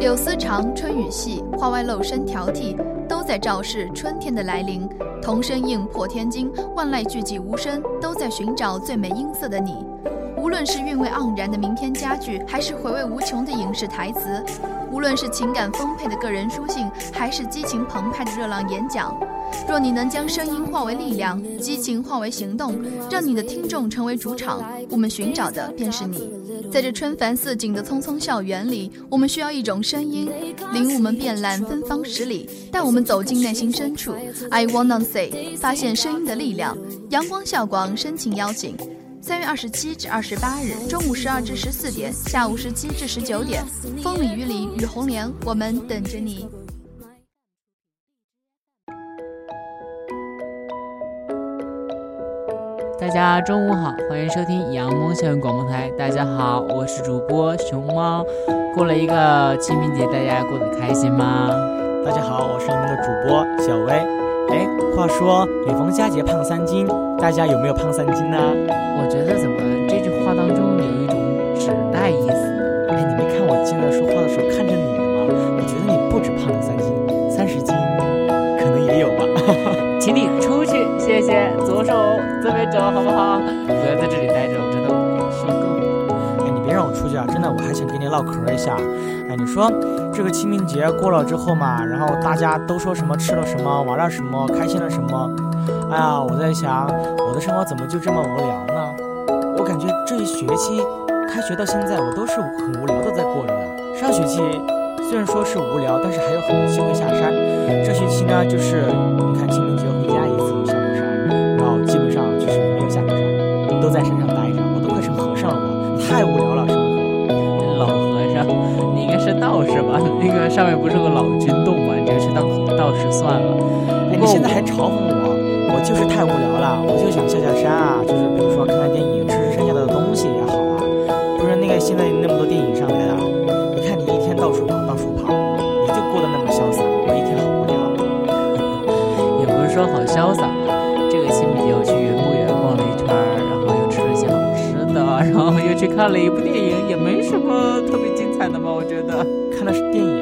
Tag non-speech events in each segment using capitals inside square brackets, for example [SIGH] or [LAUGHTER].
柳丝长，春雨细，花外露声挑剔，都在昭示春天的来临。童声应破天惊，万籁俱寂无声，都在寻找最美音色的你。无论是韵味盎然的名篇佳句，还是回味无穷的影视台词；无论是情感丰沛的个人书信，还是激情澎湃的热浪演讲。若你能将声音化为力量，激情化为行动，让你的听众成为主场，我们寻找的便是你。在这春繁似锦的匆匆校园里，我们需要一种声音，领我们遍览芬芳十里，带我们走进内心深处。I wanna say，发现声音的力量。阳光校广深情邀请。三月二十七至二十八日，中午十二至十四点，下午十七至十九点，风里雨里雨红莲，我们等着你。大家中午好，欢迎收听阳光校园广播台。大家好，我是主播熊猫。过了一个清明节，大家过得开心吗？大家好，我是你们的主播小薇。哎，话说每逢佳节胖三斤。大家有没有胖三斤呢？我觉得怎么这句话当中有一种指代意思？哎，你没看我进来说话的时候看着你的吗？我觉得你不止胖了三斤，手这边走，好不好？不要在这里待着，我真的受够了。哎，你别让我出去啊！真的，我还想跟你唠嗑一下。哎，你说这个清明节过了之后嘛，然后大家都说什么吃了什么，玩了什么，开心了什么？哎呀，我在想，我的生活怎么就这么无聊呢？我感觉这一学期开学到现在，我都是很无聊的在过着的。上学期虽然说是无聊，但是还有很多机会下山。这学期呢，就是算了。哎，你现在还嘲讽我？我就是太无聊了，我就想下下山啊，就是比如说看看电影，吃吃剩下的东西也好啊。不是那个现在那么多电影上来了，你看你一天到处跑到处跑，你就过得那么潇洒，我一天好无聊。[LAUGHS] 也不是说好潇洒，这个清明节我去园博园逛了一圈，然后又吃了一些好吃的，然后又去看了一部电影，也没什么特别精彩的吧？我觉得看的是电影，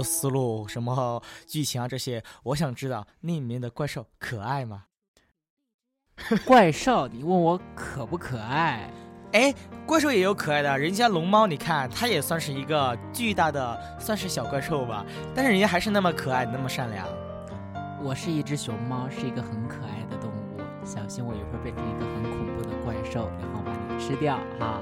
构思路、什么剧情啊这些，我想知道那里面的怪兽可爱吗？怪兽，你问我可不可爱？哎，怪兽也有可爱的，人家龙猫，你看它也算是一个巨大的，算是小怪兽吧，但是人家还是那么可爱，那么善良。我是一只熊猫，是一个很可爱的动物，小心我一会儿变成一个很恐怖的怪兽，然后把你吃掉哈。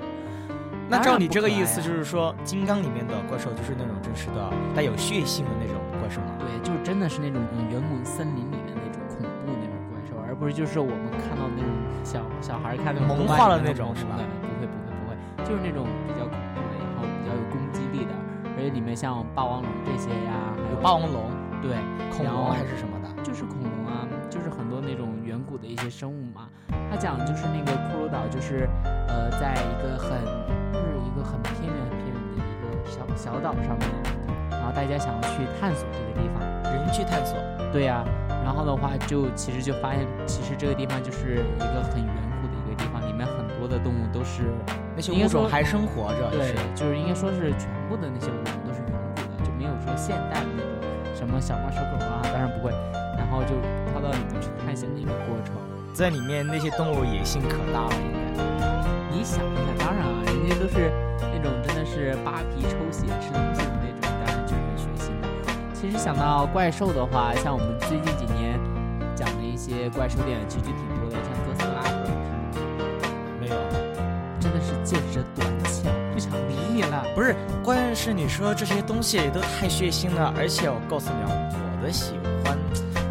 那照你这个意思，就是说金刚里面的怪兽就是那种真实的带有血性的那种怪兽吗？对，就是真的是那种远古森林里面那种恐怖那种怪兽，而不是就是我们看到那种小小孩看那种萌化了那种是吧？不会不会不会，就是那种比较恐怖的，然后比较有攻击力的，而且里面像霸王龙这些呀，还有霸王龙，对，恐龙还是什么的？就是恐龙啊，就是很多那种远古的一些生物嘛。他讲就是那个骷髅岛，就是呃，在一个很。小小岛上面，然后大家想要去探索这个地方，人去探索。对呀、然后的话就其实就发现，其实这个地方就是一个很远古的一个地方，里面很多的动物都是那些物种还生活着，对，就是应该说是全部的那些物种都是远古的，就没有说现代的那种什么小猫小狗啊，当然不会。然后就跳到里面去探险的一个过程。在里面那些动物野性可大了，应该。你想一下，当然啊，人家都是那种真的是扒皮抽血吃东西的那种，当然就很血腥的。其实想到怪兽的话，像我们最近几年讲的一些怪兽电影，其实挺多的，像哥斯拉，不知道你听过没没有，真的是见识短浅，不想理你了。不是，关键是你说这些东西都太血腥了，而且我告诉你啊，我的喜欢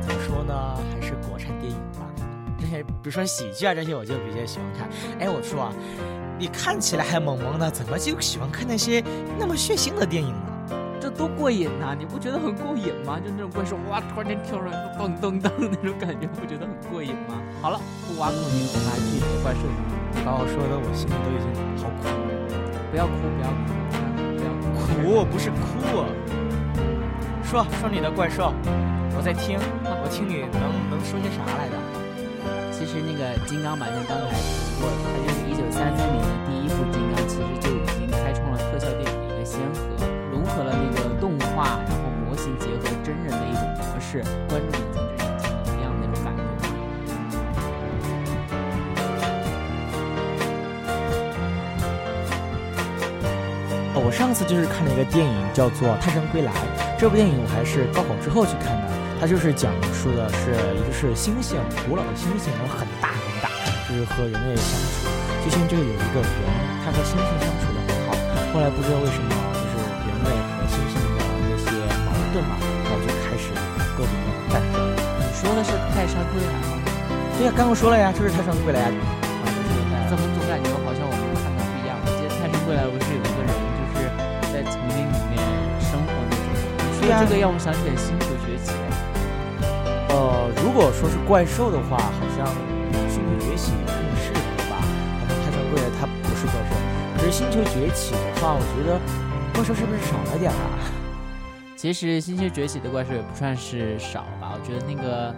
怎么说呢，还是国产电影吧。这些比如说喜剧啊这些，我就比较喜欢看。哎，我说啊，你看起来还萌萌的，怎么就喜欢看那些那么血腥的电影呢？这多过瘾呐、你不觉得很过瘾吗？就那种怪兽哇，突然间跳出来，咚咚咚的那种感觉，不觉得很过瘾吗？好了，不挖苦你，我们来具体的怪兽上。把我说的我心里都已经好苦了。不要哭，不要哭，啊不要哭。苦不是哭，说说你的怪兽，我在听，我听你能能说些啥来着？其实那个金刚版像刚才提过的，画，然后模型结合真人的一种模式，观众眼睛就眼睛一样那种感觉。哦，我上次就是看了一个电影，叫做《泰山归来》。这部电影我还是高考之后去看的。它就是讲述的是一个是猩猩，古老的猩猩，然后很大很大，就是和人类相处。就像这个有一个人，他和猩猩相处的很好，后来不知道为什么，各种的战争。你说的是泰山归来吗？对呀，刚刚说了呀，就是泰山归来啊。啊，就是怎么总感觉好像我们看的不一样？我记得泰山归来不是有一个人就是在丛林里面生活那种。你说这个让我想起来《星球崛起》。呃，如果说是怪兽的话，好像《星球崛起》更适合吧。好像《泰山归来》它不是怪兽，可是《星球崛起》的话，我觉得怪兽是不是少了点啊？其实《星球崛起》的怪兽也不算是少吧，我觉得那个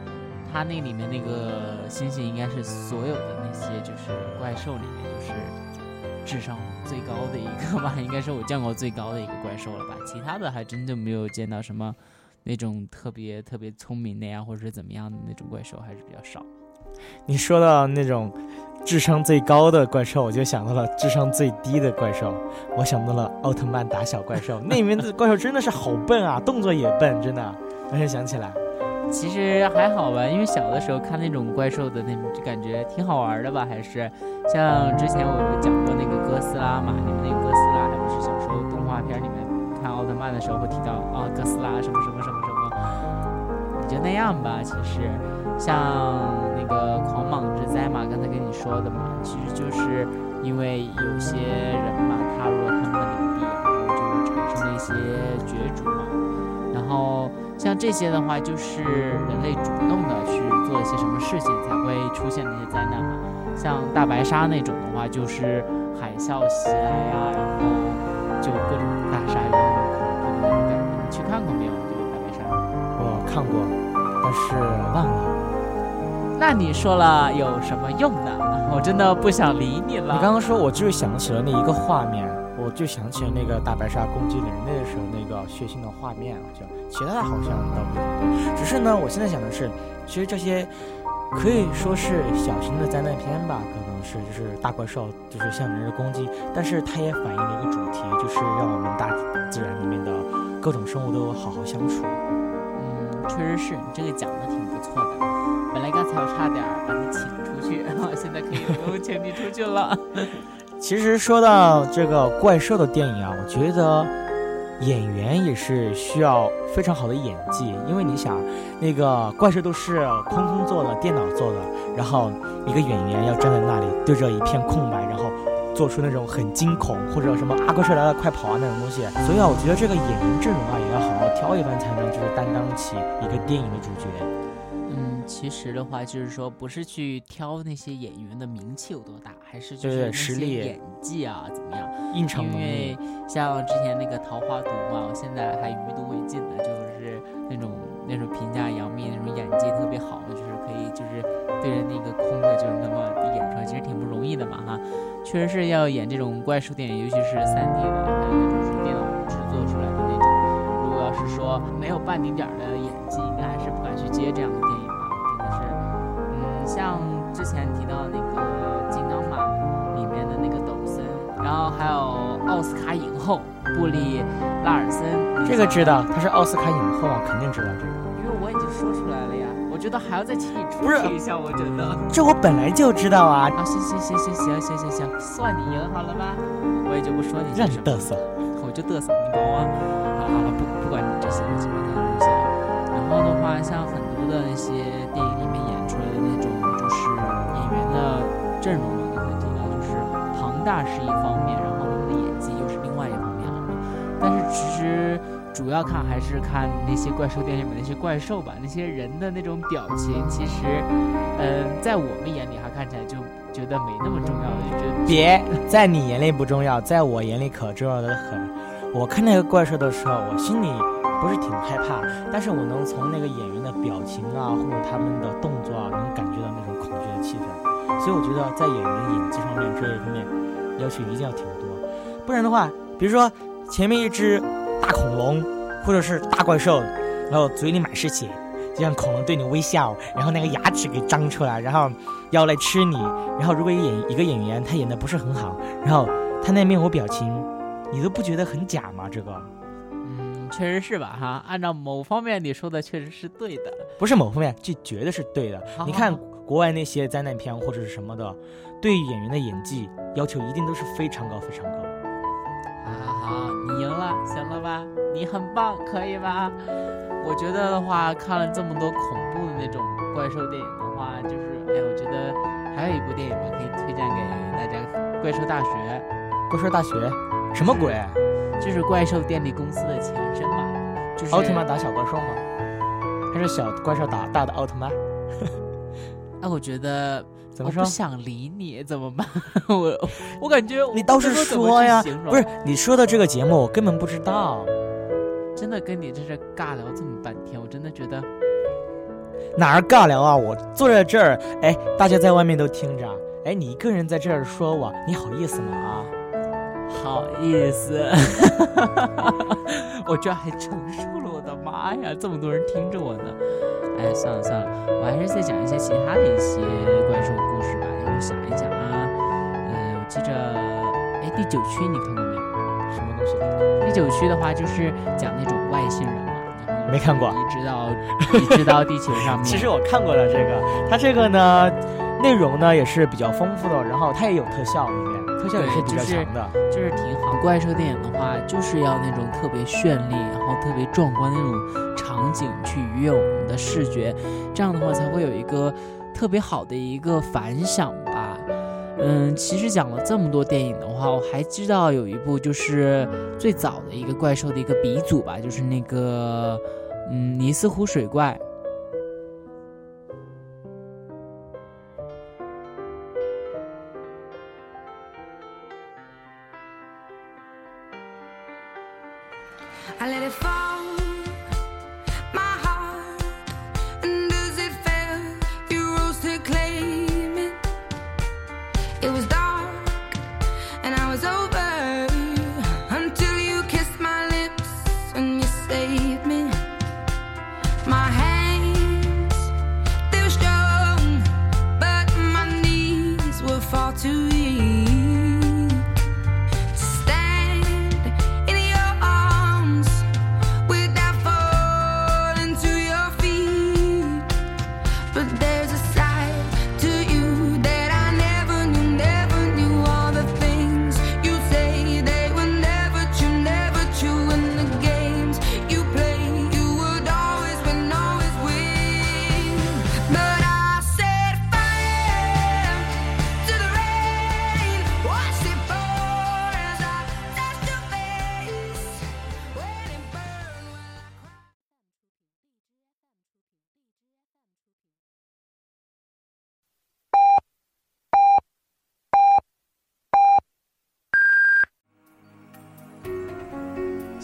它那里面那个猩猩应该是所有的那些就是怪兽里面就是智商最高的一个吧，应该是我见过最高的一个怪兽了吧。其他的还真就没有见到什么那种特别特别聪明的呀，或者是怎么样的那种怪兽，还是比较少。你说到那种智商最高的怪兽，我就想到了智商最低的怪兽，我想到了奥特曼打小怪兽，那里面的怪兽真的是好笨啊，动作也笨，真的。我现在想起来，其实还好吧，因为小的时候看那种怪兽的那种，就感觉挺好玩的吧，还是像之前我们讲过那个哥斯拉嘛，你们那个哥斯拉还不是小时候动画片里面看奥特曼的时候会提到啊哥斯拉什么什么什么什么，也就那样吧。其实像那个狂蟒之灾嘛，刚才跟你说的嘛，其实就是因为有些人嘛踏入了他们的领地，然后就产生了一些角逐嘛。然后像这些的话，就是人类主动的去做一些什么事情才会出现那些灾难嘛。像大白鲨那种的话，就是海啸袭来呀、然后就各种大鲨鱼很恐怖的那种感觉。你去看过没有？这个大白鲨？我看过，但是忘了。那你说了有什么用呢？我真的不想理你了。你刚刚说，我就想起了那一个画面，我就想起了那个大白鲨攻击人类的时候那个血腥的画面，好像其他的好像倒不是很多。只是呢，我现在想的是，其实这些可以说是小型的灾难片吧，可能是就是大怪兽就是向人类攻击，但是它也反映了一个主题，就是让我们大自然里面的各种生物都好好相处。嗯，确实是你这个讲的挺不错的。差点把你请出去，[LAUGHS] 现在可以不用请你出去了。[LAUGHS] 其实说到这个怪兽的电影啊，我觉得演员也是需要非常好的演技，因为你想，那个怪兽都是空空做的，电脑做的，然后一个演员要站在那里对着一片空白，然后做出那种很惊恐或者什么啊怪兽来了快跑啊那种东西，所以啊，我觉得这个演员阵容啊也要好好挑一番，才能就是担当起一个电影的主角。嗯，其实的话，就是说不是去挑那些演员的名气有多大，还是就是那些实力演技啊怎么样？因为。像之前那个《桃花毒》嘛，我现在还余毒未尽呢，就是那种那种评价杨幂那种演技特别好，就是可以就是对着那个空的，就是那么地演出来，其实挺不容易的嘛哈。确实是要演这种怪兽电影，尤其是三 D 的，还有那种是电脑制作出来的那种。如果要是说没有半丁点儿的演技，应该还是不敢去接这样的像之前提到那个《金刚马》里面的那个抖森，然后还有奥斯卡影后布里拉尔森，这个知道，她是奥斯卡影后啊，肯定知道这个。因为我已经说出来了呀。我觉得还要再请你出题一下，我觉得。这我本来就知道啊，啊，行行行行行行行行，算你赢好了吧？我也就不说你让你嘚瑟。我就嘚瑟，你懂吗？好好好，不不管你这些乱七八糟的东西。然后的话，像很多的那些电影里面演大是一方面，然后他们的演技又是另外一方面了。但是其实主要看还是看那些怪兽电影里面那些怪兽吧，那些人的那种表情，其实，嗯、在我们眼里哈看起来就觉得没那么重要了，就觉得别在你眼里不重要，在我眼里可重要的很。我看那个怪兽的时候，我心里不是挺害怕，但是我能从那个演员的表情啊，或者他们的动作啊，能感觉到那种恐惧的气氛。所以我觉得在演员演技方面这一方面要求一定要挺多，不然的话，比如说前面一只大恐龙或者是大怪兽，然后嘴里满是血，就像恐龙对你微笑，然后那个牙齿给张出来，然后要来吃你。然后如果演一个演员他演的不是很好，然后他那面无表情，你都不觉得很假吗？这个嗯，确实是吧？哈，按照某方面你说的确实是对的。不是某方面，这绝对是对的。好你看好国外那些灾难片或者是什么的，对演员的演技要求一定都是非常高非常高。好好好，你赢了，行了吧？你很棒，可以吧？我觉得的话，看了这么多恐怖的那种怪兽电影的话，就是哎，我觉得还有一部电影吧，可以推荐给大家，《怪兽大学怪兽大学什么鬼？》，就是怪兽电力公司的前身嘛，就是奥特曼打小怪兽吗？还是小怪兽打大的奥特曼？哎，我觉得怎么说我不？想理你，怎么办？[LAUGHS] 我我感觉我你倒是说呀不是你说的这个节目我根本不知道，真的跟你在这尬聊这么半天，我真的觉得哪儿尬聊啊？我坐在这儿，哎，大家在外面都听着，哎，你一个人在这儿说我，你好意思吗？啊？好意思，[LAUGHS] 我居然还承受了，我的妈呀，这么多人听着我呢。哎，算了算了，我还是再讲一些其他的一些怪兽故事吧。让我想一想啊，呃、我记着，哎，第九区你看过没有？什么东西？第九区的话就是讲那种外星人嘛，没看过移植到移植到地球上面。[LAUGHS] 其实我看过了这个，它这个呢，内容呢也是比较丰富的，然后它也有特效，特效也是比较强的。就是挺好。怪兽电影的话，就是要那种特别绚丽，然后特别壮观的那种场景去愉悦我们的视觉，这样的话才会有一个特别好的一个反响吧。嗯，其实讲了这么多电影的话，我还知道有一部就是最早的一个怪兽的一个鼻祖吧，就是那个嗯尼斯湖水怪。to you.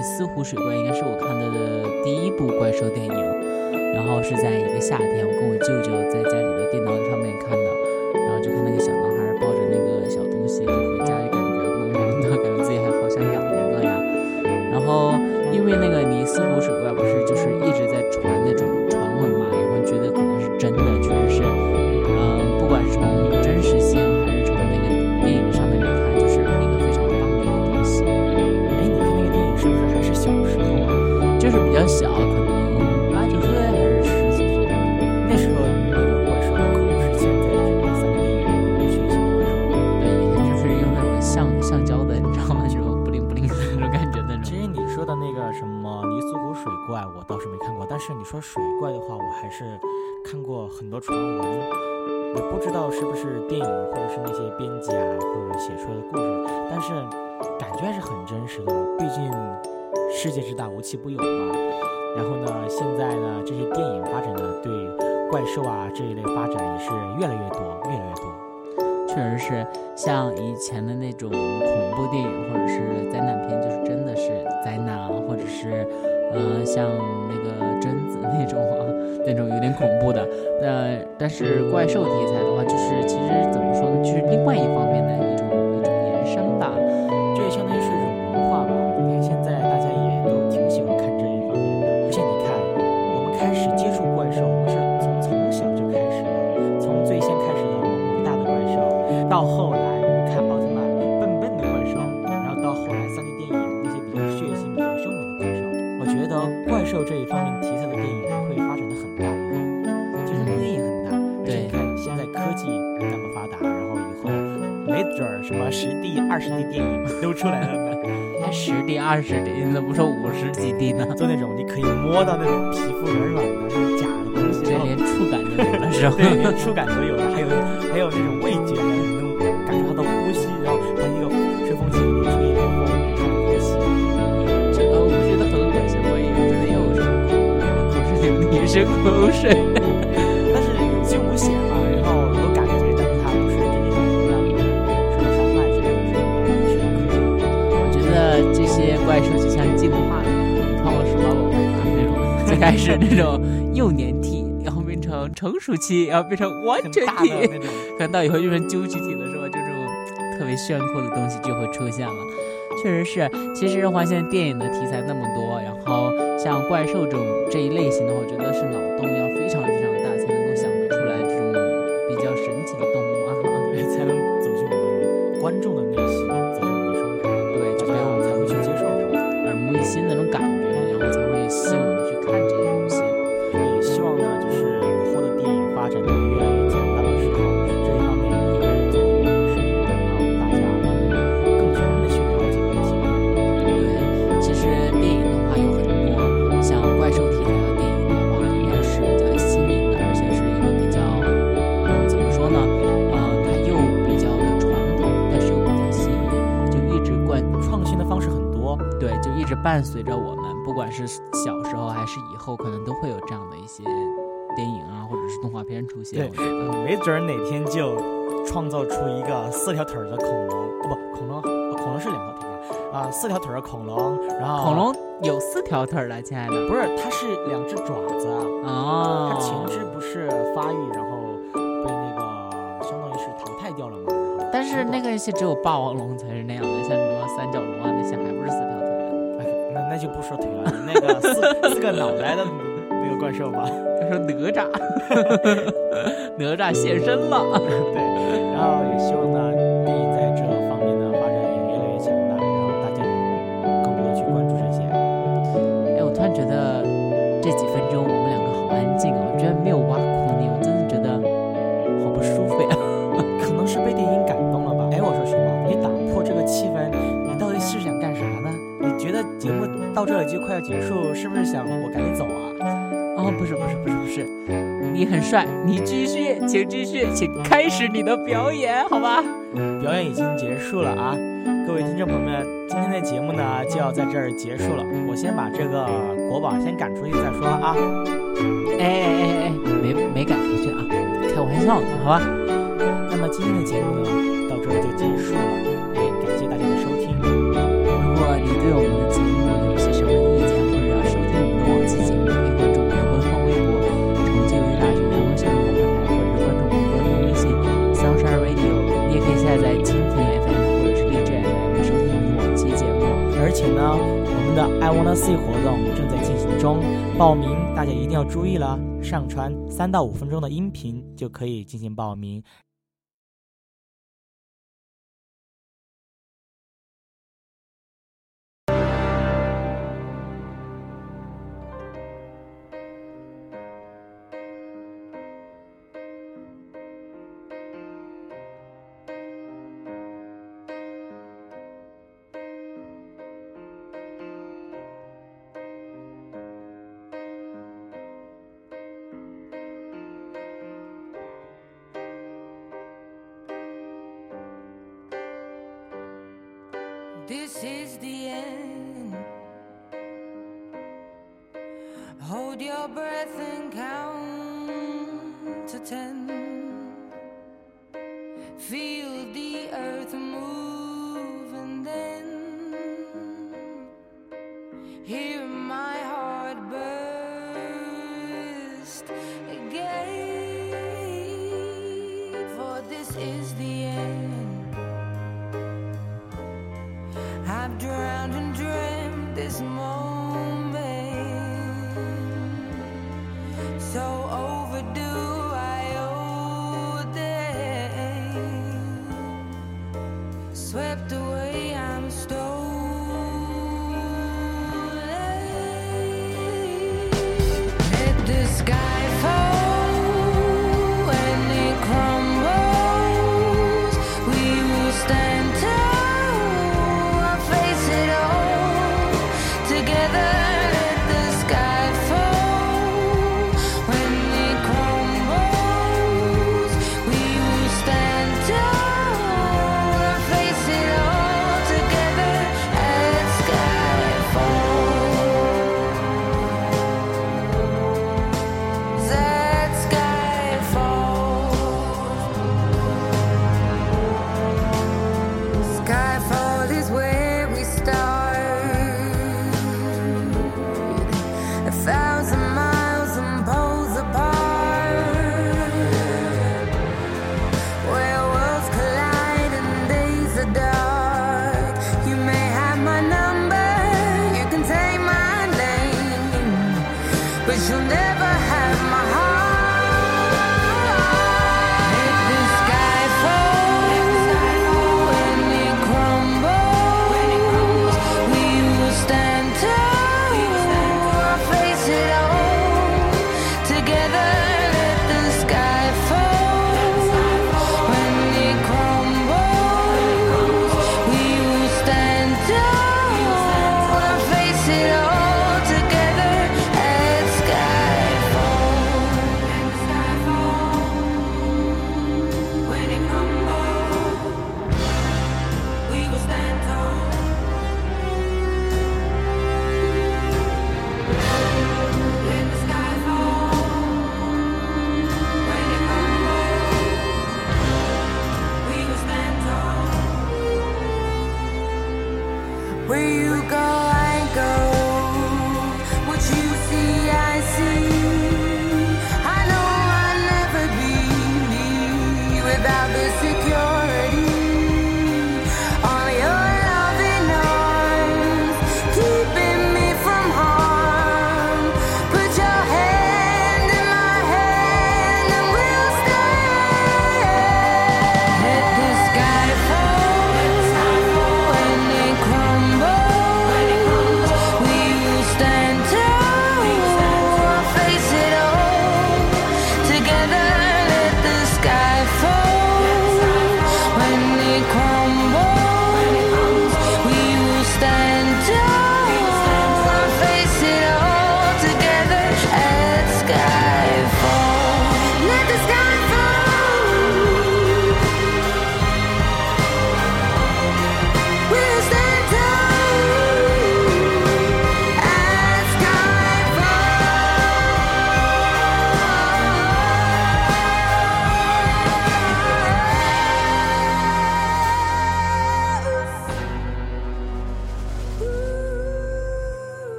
尼斯湖水怪应该是我看到的第一部怪兽电影，然后是在一个夏天，我跟我舅舅在家里的电脑上面看的，然后就看那个小就是比较小，可能八九岁还是十几岁。那时候那个怪兽可不是现在这个三 D 电影里面血腥的怪兽。对，以前就是用那种橡橡胶的，你知道吗？那种不灵不灵的那种感觉那种。其实你说的那个什么尼斯湖水怪，我倒是没看过。但是你说水怪的话，我还是看过很多传闻。也不知道是不是电影或者是那些编辑啊，或者写出来的故事，但是感觉还是很真实的。毕竟世界之大，无奇不有嘛。然后呢，现在呢，这些电影发展呢，对怪兽啊这一类发展也是越来越多，越来越多。确实是像以前的那种恐怖电影或者是灾难片，就是真的是灾难啊，或者是呃像那个贞子那种啊，那种有点恐怖的。呃，但是怪兽题材的话，就是其实怎么说呢，就是另外一方面的什么十 D、二十滴电影都出来了 [LAUGHS] 十滴、二十滴你怎么不说五十几滴呢？就那种你可以摸到那种皮肤软软的那种假的东西，这连触感都有了，是吧？对，连触感都有了，还有还有那种味觉的，你能感受它的呼吸，然后它一个吹风机里吹一点风，它的呼吸。这个我觉得很恶心，我以为真的有什么口水流女生口水。最开始那种幼年体，然后变成成熟期，然后变成完全体，那种，[LAUGHS] 可能到以后就成究极体了，是吧？就这种特别炫酷的东西就会出现了。确实是，其实的话，现在电影的题材那么多，然后像怪兽这种这一类型的话，我觉得是后，可能都会有这样的一些电影啊，或者是动画片出现。我觉得嗯没准儿哪天就创造出一个四条腿儿的恐龙，哦不，恐龙，哦恐龙是两条腿儿啊，四条腿儿的恐龙，然后恐龙有四条腿儿了，亲爱的。不是，它是两只爪子啊，哦，它前肢不是发育，然后被那个相当于是淘汰掉了嘛，但是那个些只有霸王龙才是那样的，像什么三角龙就不说腿了，你那个四四个脑袋的那个怪兽吧，他说哪吒，[LAUGHS] 哪吒现身了。对，然后也希望呢，到这里就快要结束，是不是想我赶紧走啊？哦，不是不是不是不是，你很帅，你继续，请继续，请开始你的表演，好吧？表演已经结束了啊！各位听众朋友们，今天的节目呢就要在这儿结束了。我先把这个国宝先赶出去再说啊。哎哎哎哎，没没赶出去啊，开玩笑呢，好吧？那么今天的节目呢注意了，上传三到五分钟的音频就可以进行报名。This is the end. Hold your breath and count to ten. Feel the earth move swept away, I'm stolen.